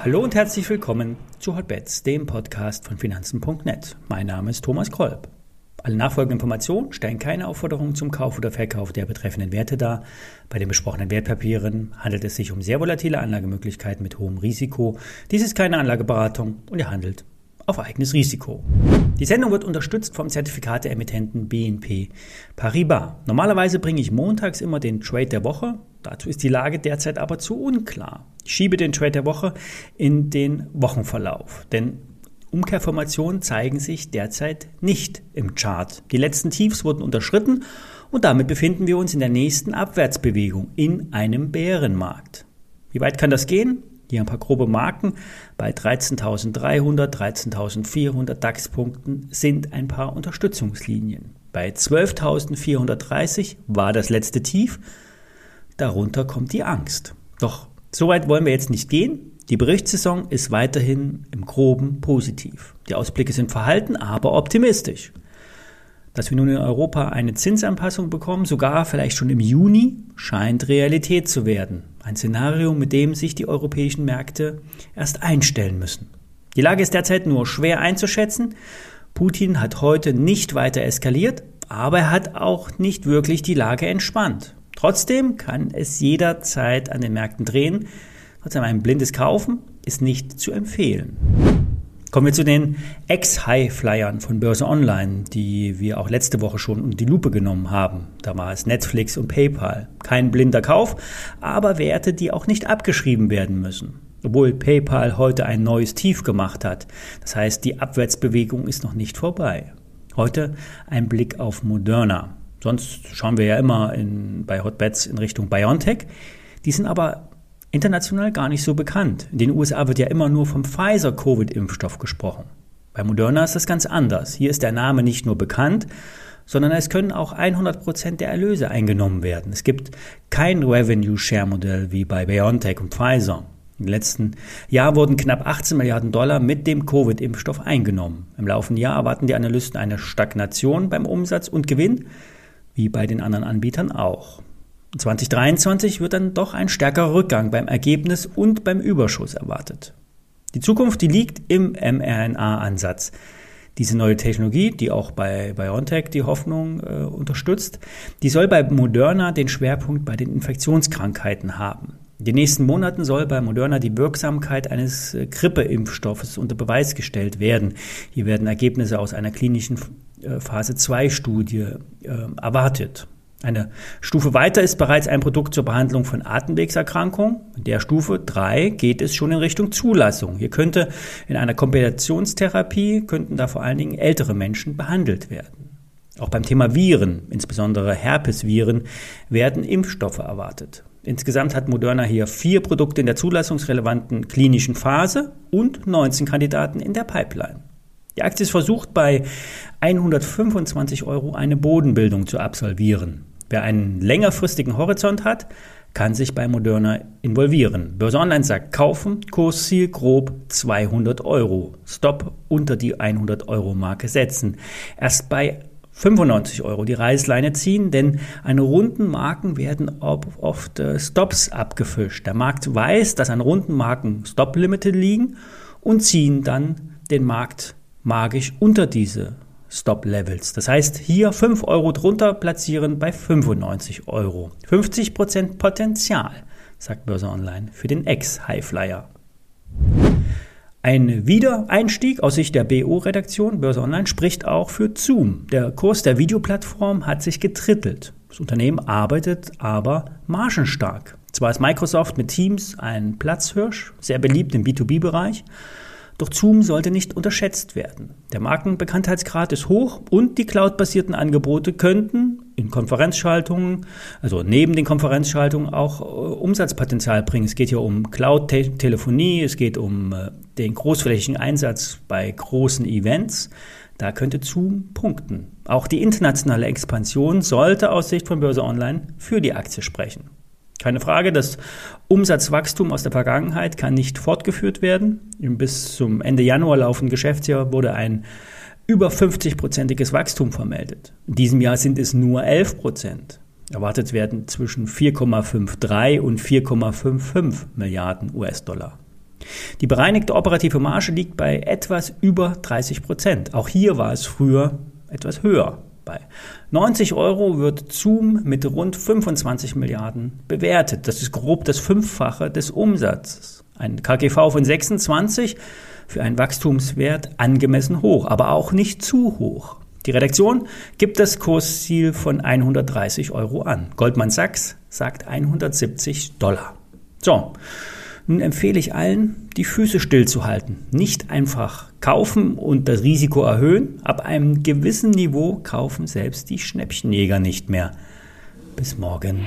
Hallo und herzlich willkommen zu Hotbets, dem Podcast von Finanzen.net. Mein Name ist Thomas Kolb. Alle nachfolgenden Informationen stellen keine Aufforderung zum Kauf oder Verkauf der betreffenden Werte dar. Bei den besprochenen Wertpapieren handelt es sich um sehr volatile Anlagemöglichkeiten mit hohem Risiko. Dies ist keine Anlageberatung und ihr handelt auf eigenes Risiko. Die Sendung wird unterstützt vom Zertifikateemittenten BNP Paribas. Normalerweise bringe ich montags immer den Trade der Woche. Dazu ist die Lage derzeit aber zu unklar. Ich schiebe den Trade der Woche in den Wochenverlauf, denn Umkehrformationen zeigen sich derzeit nicht im Chart. Die letzten Tiefs wurden unterschritten und damit befinden wir uns in der nächsten Abwärtsbewegung in einem Bärenmarkt. Wie weit kann das gehen? Hier ein paar grobe Marken. Bei 13.300, 13.400 DAX-Punkten sind ein paar Unterstützungslinien. Bei 12.430 war das letzte Tief. Darunter kommt die Angst. Doch so weit wollen wir jetzt nicht gehen. Die Berichtssaison ist weiterhin im groben positiv. Die Ausblicke sind verhalten, aber optimistisch. Dass wir nun in Europa eine Zinsanpassung bekommen, sogar vielleicht schon im Juni, scheint Realität zu werden. Ein Szenario, mit dem sich die europäischen Märkte erst einstellen müssen. Die Lage ist derzeit nur schwer einzuschätzen. Putin hat heute nicht weiter eskaliert, aber er hat auch nicht wirklich die Lage entspannt. Trotzdem kann es jederzeit an den Märkten drehen. Trotzdem ein blindes Kaufen ist nicht zu empfehlen. Kommen wir zu den Ex-High-Flyern von Börse Online, die wir auch letzte Woche schon unter die Lupe genommen haben. Da war es Netflix und PayPal. Kein blinder Kauf, aber Werte, die auch nicht abgeschrieben werden müssen. Obwohl PayPal heute ein neues Tief gemacht hat. Das heißt, die Abwärtsbewegung ist noch nicht vorbei. Heute ein Blick auf Moderna. Sonst schauen wir ja immer in, bei Hotbets in Richtung BioNTech. Die sind aber international gar nicht so bekannt. In den USA wird ja immer nur vom Pfizer-Covid-Impfstoff gesprochen. Bei Moderna ist das ganz anders. Hier ist der Name nicht nur bekannt, sondern es können auch 100 Prozent der Erlöse eingenommen werden. Es gibt kein Revenue-Share-Modell wie bei BioNTech und Pfizer. Im letzten Jahr wurden knapp 18 Milliarden Dollar mit dem Covid-Impfstoff eingenommen. Im laufenden Jahr erwarten die Analysten eine Stagnation beim Umsatz und Gewinn wie bei den anderen Anbietern auch. 2023 wird dann doch ein stärkerer Rückgang beim Ergebnis und beim Überschuss erwartet. Die Zukunft, die liegt im mRNA-Ansatz. Diese neue Technologie, die auch bei BioNTech die Hoffnung äh, unterstützt, die soll bei Moderna den Schwerpunkt bei den Infektionskrankheiten haben. In den nächsten Monaten soll bei Moderna die Wirksamkeit eines äh, Grippeimpfstoffes unter Beweis gestellt werden. Hier werden Ergebnisse aus einer klinischen äh, Phase 2 Studie äh, erwartet. Eine Stufe weiter ist bereits ein Produkt zur Behandlung von Atemwegserkrankungen. In der Stufe 3 geht es schon in Richtung Zulassung. Hier könnte in einer Kombinationstherapie könnten da vor allen Dingen ältere Menschen behandelt werden. Auch beim Thema Viren, insbesondere Herpesviren, werden Impfstoffe erwartet. Insgesamt hat Moderna hier vier Produkte in der zulassungsrelevanten klinischen Phase und 19 Kandidaten in der Pipeline. Die Aktie ist versucht, bei 125 Euro eine Bodenbildung zu absolvieren. Wer einen längerfristigen Horizont hat, kann sich bei Moderna involvieren. Börse Online sagt kaufen, Kursziel grob 200 Euro. Stop unter die 100 Euro Marke setzen. Erst bei 95 Euro die Reißleine ziehen, denn an runden Marken werden oft äh, Stops abgefischt. Der Markt weiß, dass an runden Marken Stop-Limite liegen und ziehen dann den Markt magisch unter diese Stop-Levels. Das heißt, hier 5 Euro drunter platzieren bei 95 Euro. 50% Potenzial, sagt Börse Online für den Ex-Highflyer. Ein Wiedereinstieg aus Sicht der BO-Redaktion Börse Online spricht auch für Zoom. Der Kurs der Videoplattform hat sich getrittelt. Das Unternehmen arbeitet aber margenstark. Zwar ist Microsoft mit Teams ein Platzhirsch, sehr beliebt im B2B-Bereich, doch Zoom sollte nicht unterschätzt werden. Der Markenbekanntheitsgrad ist hoch und die cloudbasierten Angebote könnten in Konferenzschaltungen, also neben den Konferenzschaltungen auch äh, Umsatzpotenzial bringen. Es geht hier um Cloud-Telefonie, es geht um äh, den großflächigen Einsatz bei großen Events. Da könnte Zoom punkten. Auch die internationale Expansion sollte aus Sicht von Börse Online für die Aktie sprechen. Keine Frage, das Umsatzwachstum aus der Vergangenheit kann nicht fortgeführt werden. Im bis zum Ende Januar laufenden Geschäftsjahr wurde ein über 50-prozentiges Wachstum vermeldet. In diesem Jahr sind es nur 11 Prozent. Erwartet werden zwischen 4,53 und 4,55 Milliarden US-Dollar. Die bereinigte operative Marge liegt bei etwas über 30 Prozent. Auch hier war es früher etwas höher. Bei 90 Euro wird Zoom mit rund 25 Milliarden bewertet. Das ist grob das Fünffache des Umsatzes. Ein KGV von 26 für einen Wachstumswert angemessen hoch, aber auch nicht zu hoch. Die Redaktion gibt das Kursziel von 130 Euro an. Goldman Sachs sagt 170 Dollar. So, nun empfehle ich allen, die Füße stillzuhalten. Nicht einfach kaufen und das Risiko erhöhen. Ab einem gewissen Niveau kaufen selbst die Schnäppchenjäger nicht mehr. Bis morgen.